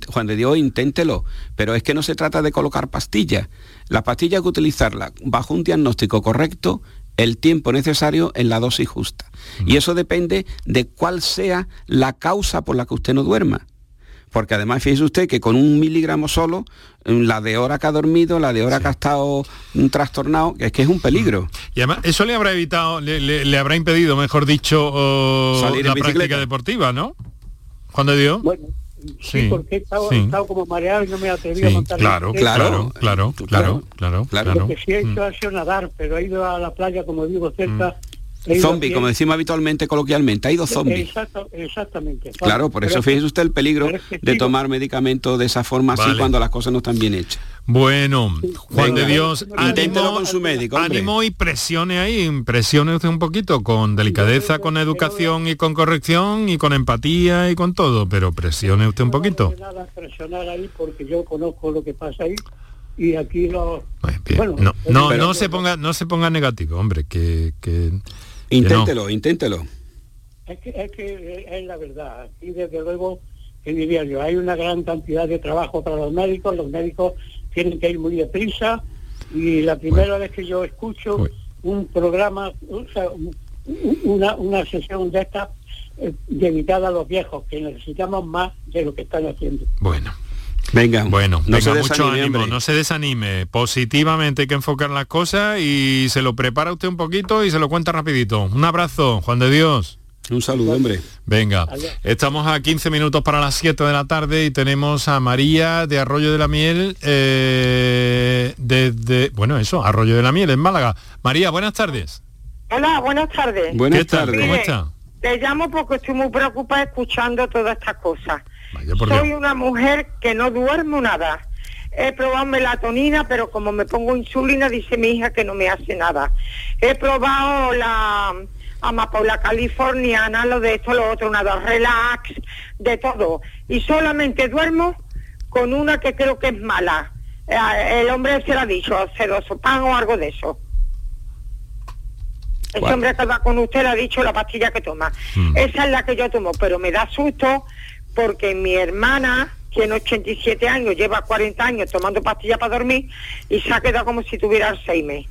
Juan de Dios, inténtelo. Pero es que no se trata de colocar pastillas. Las pastillas hay que utilizarlas bajo un diagnóstico correcto el tiempo necesario en la dosis justa. Y eso depende de cuál sea la causa por la que usted no duerma. porque además fíjese usted que con un miligramo solo, la de hora que ha dormido, la de hora que ha estado mm, trastornado, es que es un peligro. Y además eso le habrá evitado, le, habrá impedido, mejor dicho, Salir la práctica deportiva, ¿no? Juan de Dios. Bueno, Sí, porque he estado, como mareado y no me atreví a montar claro, claro, claro, claro, claro, claro, Lo que sí he hecho mm. ha sido nadar, pero he ido a la playa, como digo, cerca, mm. Zombie, como decimos habitualmente, coloquialmente, ha ido zombie. exactamente. Claro, por eso fíjese usted el peligro de tomar medicamentos de esa forma así cuando las cosas no están bien hechas. Bueno, Juan de Dios, inténtelo con su médico. Ánimo y presione ahí, presione usted un poquito, con delicadeza, con educación y con corrección y con empatía y con todo, pero presione usted un poquito. Nada, presionar ahí porque yo conozco lo que pasa ahí y aquí no bueno, no, no, no se ponga no se ponga negativo hombre que, que Inténtelo, inténtelo. Es que, es que es la verdad. Y desde luego, que diría yo, hay una gran cantidad de trabajo para los médicos, los médicos tienen que ir muy deprisa. Y la primera vez que yo escucho un programa, una, una sesión de esta eh, dedicada a los viejos, que necesitamos más de lo que están haciendo. Bueno, Venga, bueno, no venga, mucho ánimo, no se desanime. Positivamente hay que enfocar las cosas y se lo prepara usted un poquito y se lo cuenta rapidito. Un abrazo, Juan de Dios. Un saludo, hombre. Venga, estamos a 15 minutos para las 7 de la tarde y tenemos a María de Arroyo de la Miel, eh, desde, bueno, eso, Arroyo de la Miel, en Málaga. María, buenas tardes. Hola, buenas tardes. Buenas tardes. ¿Cómo está? Te llamo porque estoy muy preocupada escuchando todas estas cosas. Soy una mujer que no duermo nada. He probado melatonina, pero como me pongo insulina, dice mi hija que no me hace nada. He probado la amapola californiana, lo de esto, lo otro, una dos relax, de todo. Y solamente duermo con una que creo que es mala. Eh, el hombre se lo ha dicho, pan o algo de eso. Ese hombre que va con usted le ha dicho la pastilla que toma. Hmm. Esa es la que yo tomo, pero me da susto porque mi hermana tiene 87 años, lleva 40 años tomando pastillas para dormir y se ha quedado como si tuviera meses.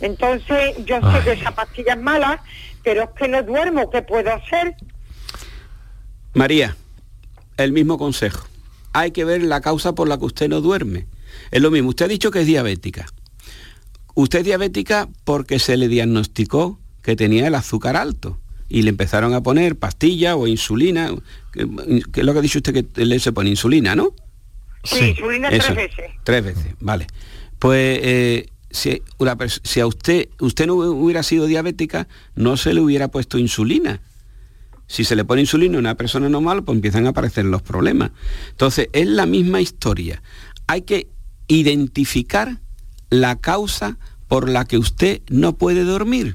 Entonces, yo sé que esa pastilla es mala, pero es que no duermo, ¿qué puedo hacer? María, el mismo consejo. Hay que ver la causa por la que usted no duerme. Es lo mismo, usted ha dicho que es diabética. Usted es diabética porque se le diagnosticó que tenía el azúcar alto y le empezaron a poner pastillas o insulina, que, es lo que ha dicho usted que le se pone insulina, ¿no? Sí, insulina tres veces. Tres veces, vale. Pues eh, si, si a usted, usted no hubiera sido diabética, no se le hubiera puesto insulina. Si se le pone insulina a una persona normal, pues empiezan a aparecer los problemas. Entonces, es la misma historia. Hay que identificar la causa por la que usted no puede dormir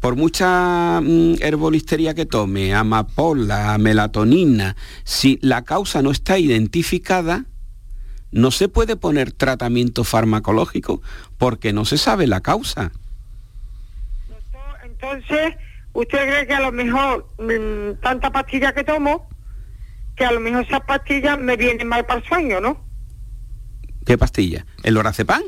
por mucha mm, herbolistería que tome, amapola, melatonina, si la causa no está identificada, no se puede poner tratamiento farmacológico porque no se sabe la causa. Entonces, ¿usted cree que a lo mejor mm, tanta pastilla que tomo, que a lo mejor esas pastillas me vienen mal para el sueño, ¿no? ¿Qué pastilla? ¿El lorazepam?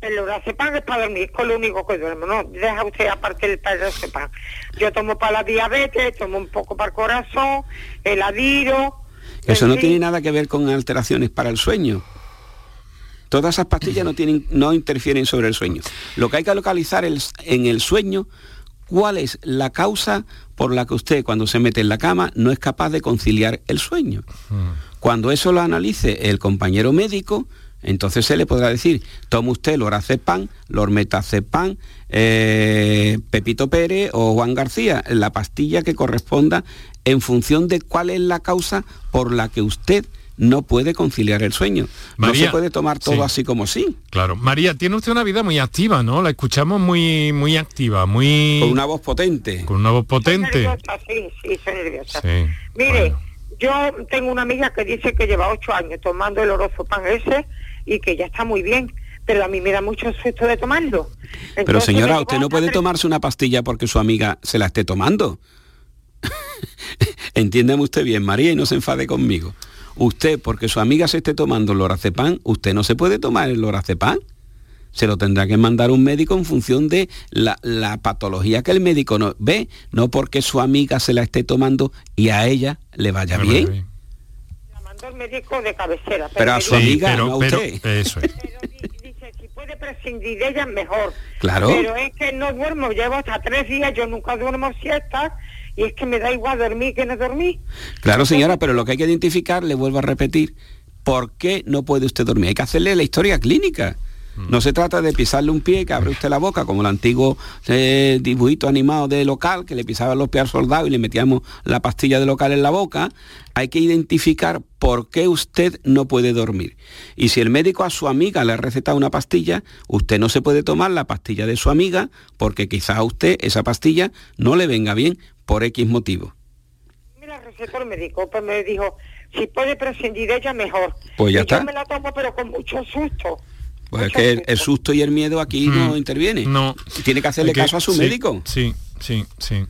El lorazepam es para dormir, con lo único que duermo, ¿no? Deja usted aparte el lorazepam. Yo tomo para la diabetes, tomo un poco para el corazón, el adiro... Eso no tiene nada que ver con alteraciones para el sueño. Todas esas pastillas no, tienen, no interfieren sobre el sueño. Lo que hay que localizar es en el sueño cuál es la causa por la que usted cuando se mete en la cama no es capaz de conciliar el sueño. Mm. Cuando eso lo analice el compañero médico, entonces se le podrá decir, toma usted lorazepam, lormetazepam, eh, Pepito Pérez o Juan García, la pastilla que corresponda en función de cuál es la causa por la que usted no puede conciliar el sueño. no se puede tomar todo así como sí. Claro. María, tiene usted una vida muy activa, ¿no? La escuchamos muy muy activa, muy... Con una voz potente. Con una voz potente. sí, sí, soy nerviosa. Mire, yo tengo una amiga que dice que lleva ocho años tomando el pan ese y que ya está muy bien pero a mí me da mucho susto de tomarlo. pero señora, usted no puede tomarse una pastilla porque su amiga se la esté tomando. [laughs] Entiéndeme usted bien, María, y no se enfade conmigo. Usted, porque su amiga se esté tomando el lorazepam, usted no se puede tomar el lorazepam. Se lo tendrá que mandar un médico en función de la, patología que el médico no ve, no porque su amiga se la esté tomando y a ella le vaya bien. Médico de cabecera. Pero, a su amiga, no a usted. eso es. dice, si puede prescindir de ella, mejor. Claro. Pero es que no duermo, llevo hasta tres días, yo nunca duermo siestas y es que me da igual dormir que no dormir. Claro, señora, pero lo que hay que identificar, le vuelvo a repetir, ¿por qué no puede usted dormir? Hay que hacerle la historia clínica. No se trata de pisarle un pie que abre usted la boca, como el antiguo eh, dibujito animado de local, que le pisaban los pies al soldado y le metíamos la pastilla de local en la boca. Hay que identificar por qué usted no puede dormir. Y si el médico a su amiga le ha recetado una pastilla, usted no se puede tomar la pastilla de su amiga porque quizás a usted esa pastilla no le venga bien por X motivo. Me la recetó el médico, pues me dijo, si puede prescindir de ella mejor. Pues ya está. Yo me la tomo pero con mucho susto. Pues es que el, susto y el miedo aquí no mm, interviene. No. Tiene que hacerle caso a su médico. Sí, sí, sí.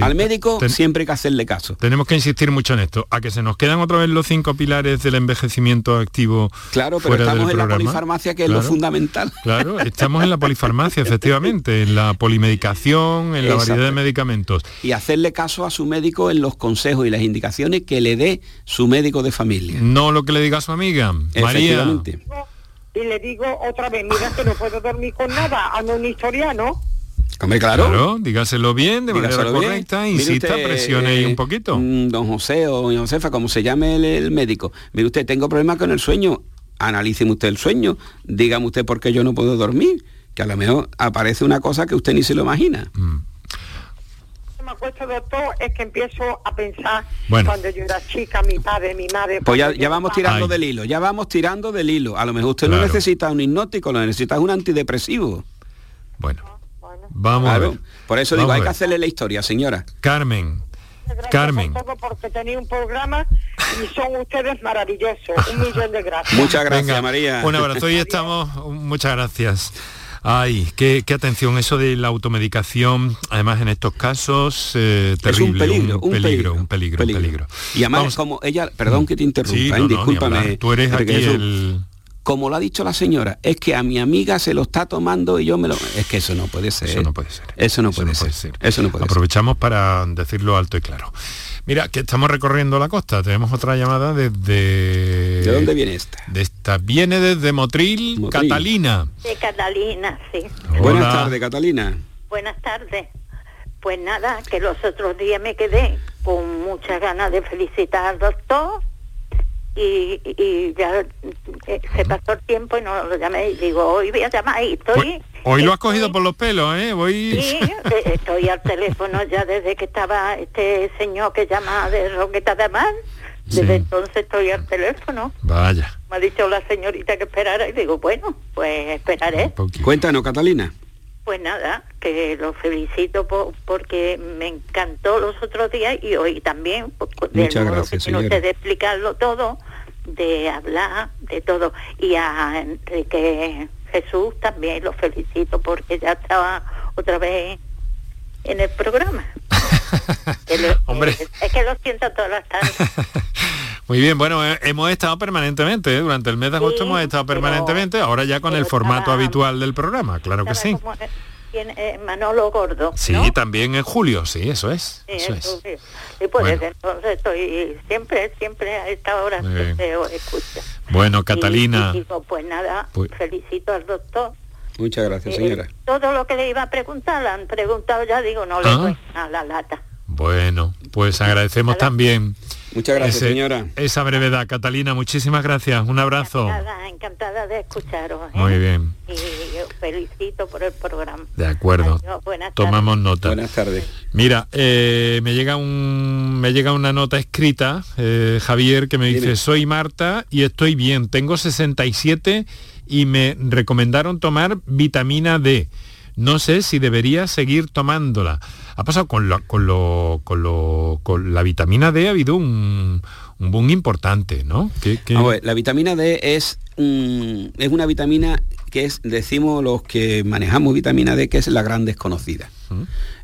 Al médico siempre hay que hacerle caso. Tenemos que insistir mucho en esto, a que se nos quedan otra vez los cinco pilares del envejecimiento activo. Claro, pero estamos en la polifarmacia, que es lo fundamental. Claro, estamos en la polifarmacia, [laughs] efectivamente, en la polimedicación, en la variedad de medicamentos. Y hacerle caso a su médico en los consejos y las indicaciones que le dé su médico de familia. No lo que le diga a su amiga. María. Y le digo otra vez, mira que no puedo dormir con nada, ando un historiano. Hombre, claro. claro. dígaselo bien, de manera correcta, insista, presione ahí un poquito. Mm, don José o doña Josefa, como se llame el, médico. Mire usted, tengo problemas con el sueño. Analíceme usted el sueño. Dígame usted por qué yo no puedo dormir. Que a lo mejor aparece una cosa que usted ni se lo imagina. Mm. Me acuesto, doctor, es que empiezo a pensar cuando yo era chica, mi padre, mi madre... Pues ya, vamos tirando del hilo, ya vamos tirando del hilo. A lo mejor usted no necesita un hipnótico, lo necesita un antidepresivo. Bueno. Vamos a ver. Por eso digo, hay que hacerle la historia, señora. Carmen. Carmen. porque tenía un programa y son ustedes maravillosos. Un millón de gracias. Muchas gracias, María. Un abrazo. Hoy estamos. Muchas gracias. Ay, qué, atención, eso de la automedicación, además en estos casos, terrible. Eh, es un peligro, un, peligro, un peligro, un peligro. Y además como ella, perdón que te interrumpa, ¿eh? discúlpame. Tú eres aquí el como lo ha dicho la señora, es que a mi amiga se lo está tomando y yo me lo... Es que eso no puede ser. Eso no puede ser. Eso no, puede, ser. Eso no puede Aprovechamos para decirlo alto y claro. Mira, que estamos recorriendo la costa. Tenemos otra llamada desde... ¿De dónde viene esta? De esta. Viene desde Motril, Catalina. De Catalina, sí. Buenas tardes, Catalina. Buenas tardes. Pues nada, que los otros días me quedé con muchas ganas de felicitar al doctor y, ya eh, se pasó el tiempo y no lo llamé y digo, hoy voy a llamar y estoy... Pues, hoy lo has cogido por los pelos, ¿eh? Voy... Sí, [laughs] estoy al teléfono ya desde que estaba este señor que llama de Roqueta de Mar. Desde entonces estoy al teléfono. Vaya. Me ha dicho la señorita que esperara y digo, bueno, pues esperaré. Cuéntanos, Catalina. Pues nada, que lo felicito porque me encantó los otros días y hoy también, de Muchas gracias, que de explicarlo todo, de hablar de todo. Y a Enrique Jesús también lo felicito porque ya estaba otra vez en el programa. [laughs] [laughs] [laughs] Hombre. Es, que lo siento todas las tardes. [laughs] Muy bien, bueno, eh, hemos estado permanentemente, ¿eh? durante el mes de agosto hemos estado permanentemente, ahora ya con el formato habitual del programa, claro que sí. Eh, Manolo Gordo. Sí, también en julio, sí, eso es. eso es. Y pues desde entonces estoy siempre, siempre a esta hora escucha. Bueno, Catalina. pues nada, pues felicito al doctor. Muchas gracias, señora. todo lo que le iba a preguntar, le han preguntado ya, digo, no le ah. doy a la lata. Bueno, pues agradecemos también Muchas gracias, señora. Esa brevedad, Catalina, muchísimas gracias. Un abrazo. Encantada, encantada de escucharos. ¿eh? Muy bien. Y felicito por el programa. De acuerdo. Tomamos nota. Buenas tardes. Mira, eh, me llega un me llega una nota escrita, eh, Javier, que me dice, soy Marta y estoy bien, tengo 67 y me recomendaron tomar vitamina D. No sé si debería seguir tomándola. Ha pasado con, con, lo, con, lo, con la vitamina D, ha habido un, un boom importante, ¿no? la vitamina D es, es una vitamina que es, decimos los que manejamos vitamina D, que es la gran desconocida.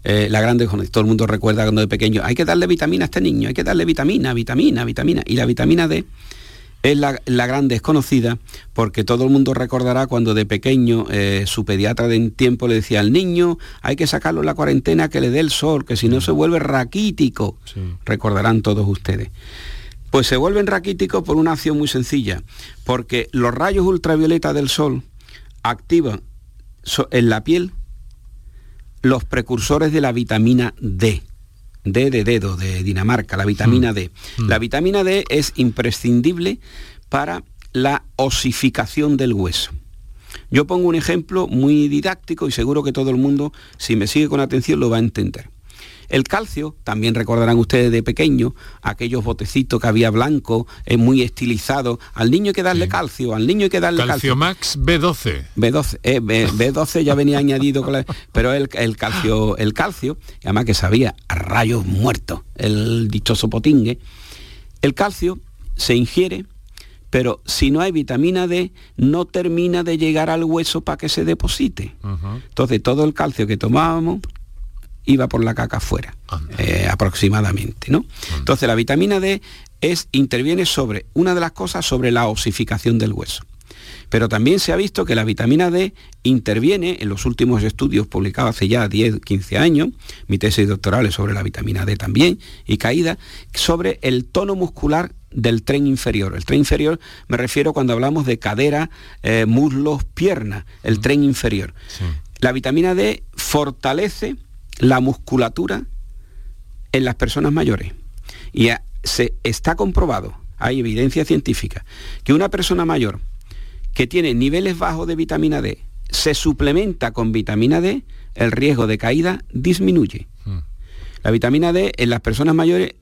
Eh, la gran desconocida. Todo el mundo recuerda cuando de pequeño, hay que darle vitamina a este niño, hay que darle vitamina, vitamina, vitamina. Y la vitamina D es la, gran desconocida porque todo el mundo recordará cuando de pequeño eh, su pediatra de tiempo le decía al niño hay que sacarlo en la cuarentena que le dé el sol, que si no se vuelve raquítico. Recordarán todos ustedes. Pues se vuelven raquíticos por una acción muy sencilla, porque los rayos ultravioleta del sol activan en la piel los precursores de la vitamina D. D de dedo, de Dinamarca, la vitamina mm. D. Mm. La vitamina D es imprescindible para la osificación del hueso. Yo pongo un ejemplo muy didáctico y seguro que todo el mundo, si me sigue con atención, lo va a entender. El calcio, también recordarán ustedes de pequeño, aquellos botecitos que había blanco, es muy estilizado. Al niño hay que darle calcio, al niño hay que darle calcio. Calcio Max B12. B12, eh, B, 12 ya venía añadido, [laughs] pero el, el, calcio, el calcio, además que sabía a rayos muertos, el dichoso potingue, el calcio se ingiere pero si no hay vitamina D, no termina de llegar al hueso para que se deposite. Entonces todo el calcio que tomábamos iba por la caca afuera, eh, aproximadamente. ¿no? Entonces la vitamina D es, interviene sobre, una de las cosas, sobre la osificación del hueso. Pero también se ha visto que la vitamina D interviene en los últimos estudios publicados hace ya 10, 15 años, mi tesis doctoral es sobre la vitamina D también, y caída, sobre el tono muscular del tren inferior. El tren inferior me refiero cuando hablamos de cadera, eh, muslos, piernas, el tren inferior. La vitamina D fortalece la musculatura en las personas mayores. Y se está comprobado, hay evidencia científica, que una persona mayor que tiene niveles bajos de vitamina D se suplementa con vitamina D, el riesgo de caída disminuye. Hmm. La vitamina D en las personas mayores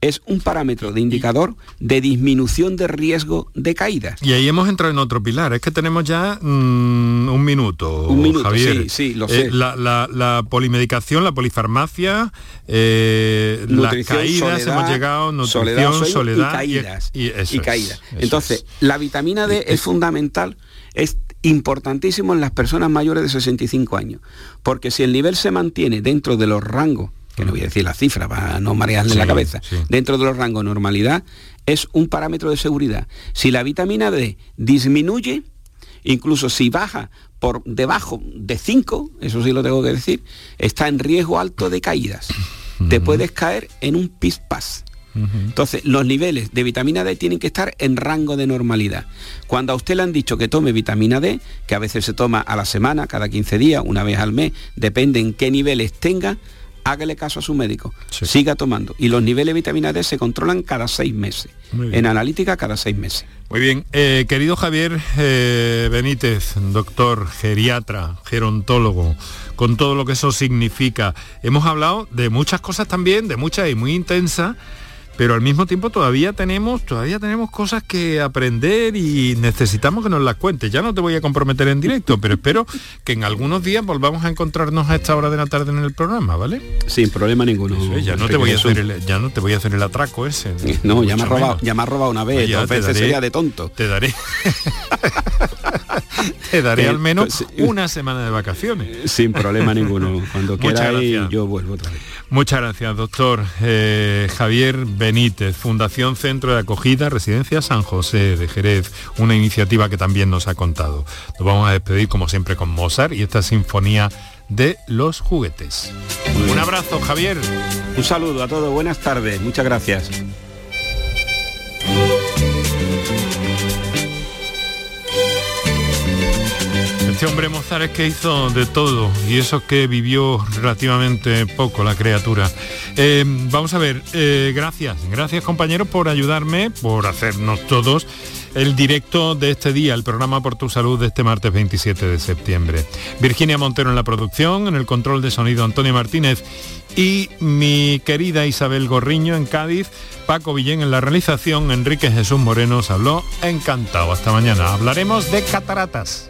es un parámetro de indicador de disminución de riesgo de caída. Y ahí hemos entrado en otro pilar, es que tenemos ya mm, un minuto, un minuto, Javier. Sí, sí, lo eh, sé. la, polimedicación, la polifarmacia, eh, las caídas, hemos llegado, nutrición, soledad, caídas. Y, caídas. Entonces, la vitamina D es fundamental, es importantísimo en las personas mayores de 65 años, porque si el nivel se mantiene dentro de los rangos que no voy a decir la cifra para no marearle la cabeza, dentro de los rangos normalidad, es un parámetro de seguridad. Si la vitamina D disminuye, incluso si baja por debajo de 5, eso sí lo tengo que decir, está en riesgo alto de caídas. [laughs] Te puedes caer en un pispás. Entonces, los niveles de vitamina D tienen que estar en rango de normalidad. Cuando a usted le han dicho que tome vitamina D, que a veces se toma a la semana, cada 15 días, una vez al mes, depende en qué niveles tenga, hágale caso a su médico, siga tomando. Y los niveles de vitamina D se controlan cada seis meses. En analítica cada seis meses. Muy bien. Eh, querido Javier eh, Benítez, doctor, geriatra, gerontólogo, con todo lo que eso significa, hemos hablado de muchas cosas también, de muchas y muy intensas pero al mismo tiempo todavía tenemos, todavía tenemos cosas que aprender y necesitamos que nos las cuentes. Ya no te voy a comprometer en directo, pero espero que en algunos días volvamos a encontrarnos a esta hora de la tarde en el programa, ¿vale? Sin problema ninguno. ya, no te voy a hacer el, ya no te voy a hacer el atraco ese. [laughs] No, ya me, has robado, ya me has robado una vez, dos veces sería de tonto. Te daré. [laughs] te daré al menos una semana de vacaciones. Sin problema ninguno. [laughs] Cuando quiera yo vuelvo otra vez. Muchas gracias, doctor eh, Javier Benítez, Fundación Centro de Acogida, Residencia San José de Jerez, una iniciativa que también nos ha contado. Nos vamos a despedir como siempre con Mozart y esta sinfonía de los juguetes. Un abrazo, Javier. Un saludo a todos, buenas tardes, muchas gracias. Este hombre Mozart es que hizo de todo y eso que vivió relativamente poco la criatura. Eh, vamos a ver, eh, gracias, gracias compañeros por ayudarme, por hacernos todos el directo de este día, el programa Por tu Salud de este martes 27 de septiembre. Virginia Montero en la producción, en el control de sonido Antonio Martínez y mi querida Isabel Gorriño en Cádiz, Paco Villén en la realización, Enrique Jesús Moreno os habló, encantado. Hasta mañana. Hablaremos de cataratas.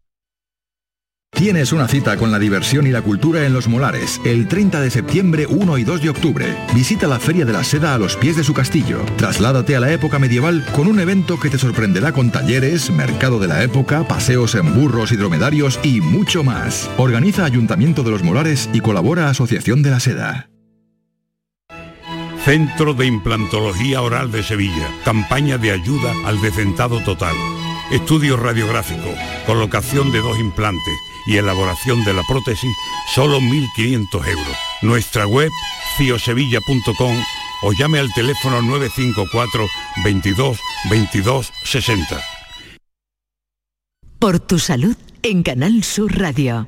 Tienes una cita con la diversión y la cultura en Los Molares, el 30 de septiembre, 1 y 2 de octubre. Visita la Feria de la Seda a los pies de su castillo. Trasládate a la época medieval con un evento que te sorprenderá con talleres, mercado de la época, paseos en burros y dromedarios y mucho más. Organiza Ayuntamiento de Los Molares y colabora Asociación de la Seda. Centro de Implantología Oral de Sevilla. Campaña de ayuda al decentado total. Estudio radiográfico, colocación de dos implantes y elaboración de la prótesis, solo 1.500 euros. Nuestra web, ciosevilla.com o llame al teléfono 954 22 22 60. Por tu salud en Canal Sur Radio.